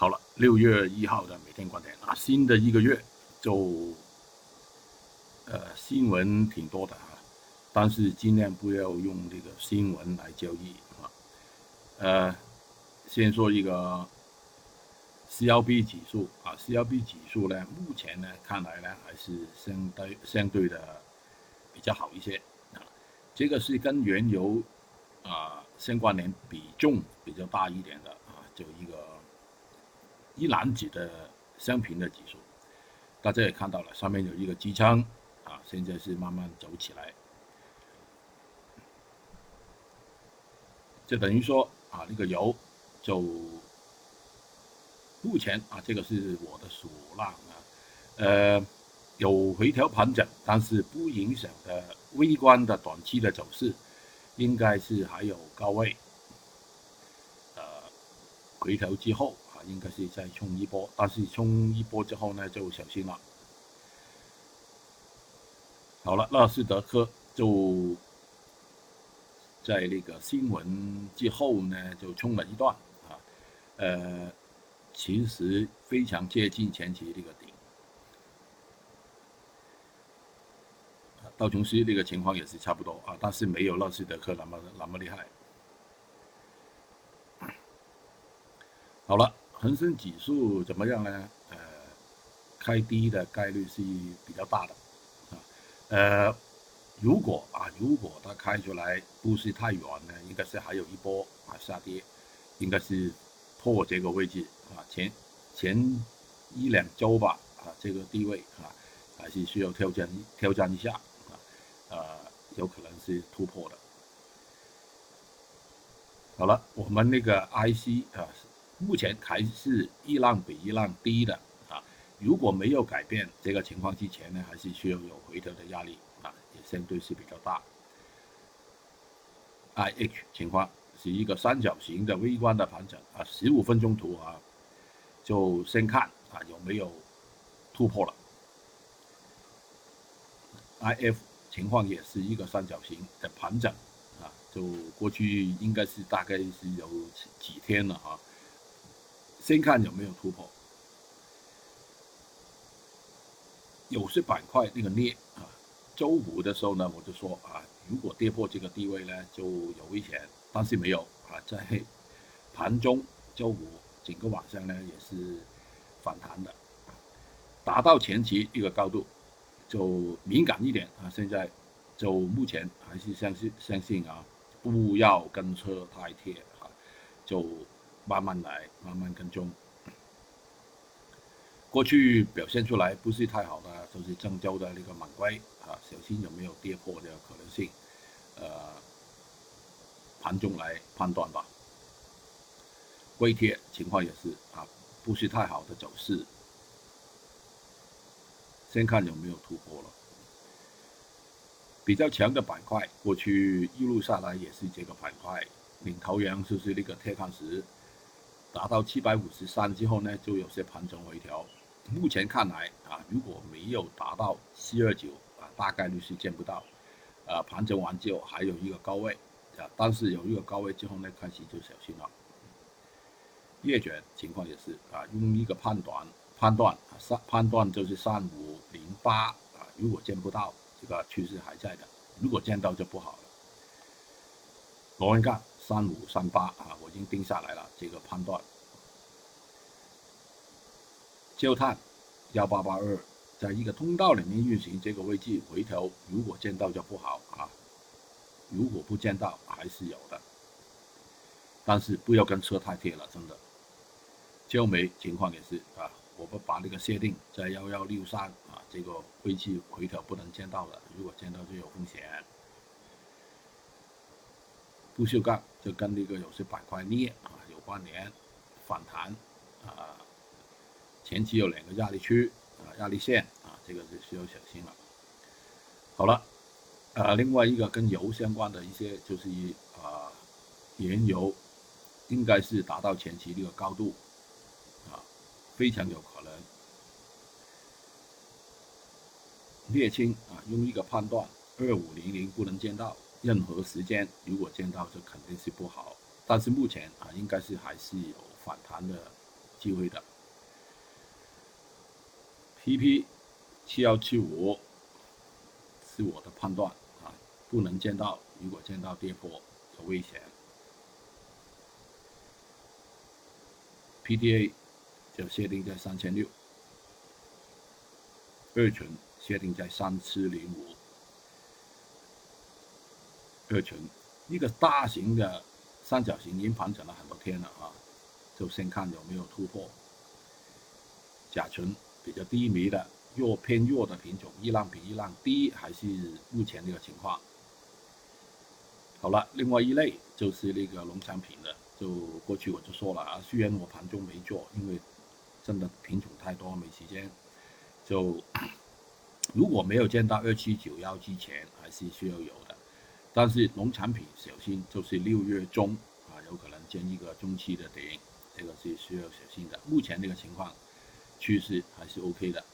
好了，六月一号的每天观点啊，新的一个月就呃新闻挺多的啊，但是尽量不要用这个新闻来交易啊。呃，先说一个 CLB 指数啊，CLB 指数呢，目前呢看来呢还是相对相对的比较好一些啊，这个是跟原油啊相关联比重比较大一点的啊，就一个。一篮子的商品的指数，大家也看到了，上面有一个支撑啊，现在是慢慢走起来，就等于说啊，那个油就目前啊，这个是我的数浪啊，呃，有回调盘整，但是不影响的微观的短期的走势，应该是还有高位，呃，回调之后。应该是再冲一波，但是冲一波之后呢，就小心了。好了，纳斯达克就在那个新闻之后呢，就冲了一段啊，呃，其实非常接近前期这个顶。道琼斯这个情况也是差不多啊，但是没有纳斯达克那么那么厉害。好了。恒生指数怎么样呢？呃，开低的概率是比较大的，啊，呃，如果啊，如果它开出来不是太远呢，应该是还有一波啊下跌，应该是破这个位置啊，前前一两周吧，啊，这个地位啊，还是需要挑战挑战一下啊，呃，有可能是突破的。好了，我们那个 IC 啊。目前还是一浪比一浪低的啊，如果没有改变这个情况之前呢，还是需要有回调的压力啊，也相对是比较大。I H 情况是一个三角形的微观的盘整啊，十五分钟图啊，就先看啊有没有突破了。I F 情况也是一个三角形的盘整啊，就过去应该是大概是有几天了啊。先看有没有突破，有些板块那个镍啊，周五的时候呢，我就说啊，如果跌破这个低位呢，就有危险，但是没有啊，在盘中周五整个晚上呢也是反弹的，达到前期一个高度，就敏感一点啊，现在就目前还是相信相信啊，不要跟车太贴啊，就。慢慢来，慢慢跟踪。过去表现出来不是太好的，就是郑州的那个满龟啊，小心有没有跌破的可能性。呃，盘中来判断吧。硅铁情况也是啊，不是太好的走势。先看有没有突破了。比较强的板块，过去一路下来也是这个板块，领头羊就是那个铁矿石。达到七百五十三之后呢，就有些盘整回调。目前看来啊，如果没有达到七二九啊，大概率是见不到。呃，盘整完之后还有一个高位啊，但是有一个高位之后呢，开始就小心了。月卷情况也是啊，用一个判断判断啊，三判断就是三五零八啊，如果见不到，这个趋势还在的；如果见到就不好了。螺纹钢。三五三八啊，我已经定下来了这个判断。焦炭幺八八二，在一个通道里面运行，这个位置回调，如果见到就不好啊。如果不见到，还是有的，但是不要跟车太贴了，真的。焦煤情况也是啊，我们把那个设定在幺幺六三啊，这个位置回调不能见到的，如果见到就有风险。不锈钢就跟那个有些板块镍啊有关联，反弹啊，前期有两个压力区啊压力线啊，这个是需要小心了。好了，呃，另外一个跟油相关的一些就是啊，原油应该是达到前期这个高度啊，非常有可能。沥青啊，用一个判断二五零零不能见到。任何时间如果见到，就肯定是不好。但是目前啊，应该是还是有反弹的机会的。PP 七幺七五是我的判断啊，不能见到，如果见到跌破有危险。P D A 就设定在三千六，二群设定在三七零五，二群一个大型的三角形已经盘整了很多天了啊，就先看有没有突破。甲醇比较低迷的弱偏弱的品种，一浪比一浪低，还是目前这个情况。好了，另外一类就是那个农产品的。就过去我就说了啊，虽然我盘中没做，因为真的品种太多没时间。就 如果没有见到二七九幺之前，还是需要有的。但是农产品小心，就是六月中啊，有可能见一个中期的顶，这个是需要小心的。目前这个情况趋势还是 OK 的。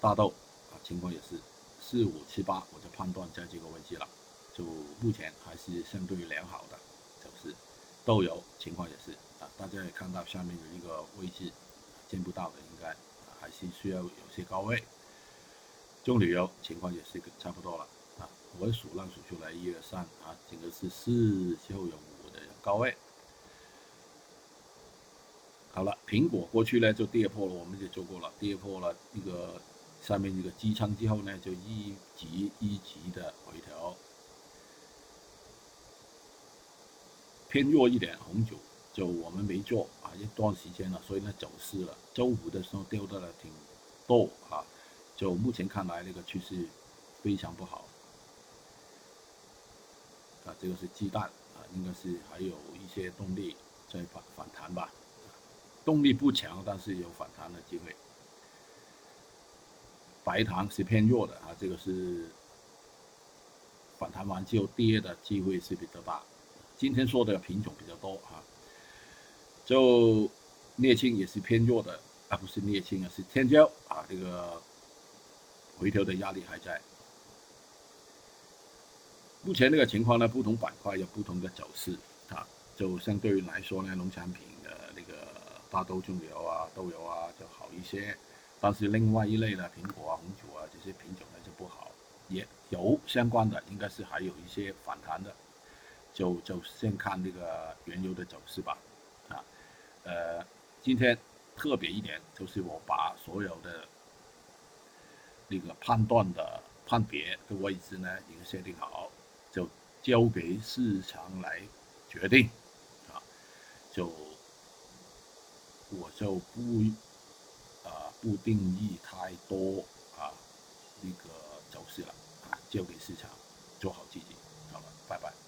大豆啊，情况也是四五七八，我就判断在这个位置了。就目前还是相对良好的走势，豆油情况也是啊，大家也看到下面有一个位置见不到的，应该还是需要有些高位。棕榈油情况也是差不多了我数浪数出来一二三啊，整个是四就有五的高位。好了，苹果过去呢就跌破了，我们就做过了，跌破了一个下面一个支撑之后呢，就一级一级的回调。偏弱一点，红酒就我们没做啊，一段时间了，所以呢走失了。周五的时候掉的了挺多啊，就目前看来那个趋势非常不好这个是鸡蛋啊，应该是还有一些动力在反反弹吧，动力不强，但是有反弹的机会。白糖是偏弱的啊，这个是反弹完之后跌的机会是比较大。今天说的品种比较多啊，就镍青也是偏弱的啊，不是镍青啊，是天胶啊，这个回调的压力还在。目前这个情况呢，不同板块有不同的走势啊，就相对于来说呢，农产品的那个大豆、棕油啊、豆油啊就好一些，但是另外一类的苹果啊、红酒啊这些品种呢就不好，也有相关的，应该是还有一些反弹的。就就先看这个原油的走势吧，啊，呃，今天特别一点就是我把所有的那个判断的判别的位置呢已经设定好，就交给市场来决定，啊，就我就不啊不定义太多啊那个走势了，啊，交给市场做好自己，好了，拜拜。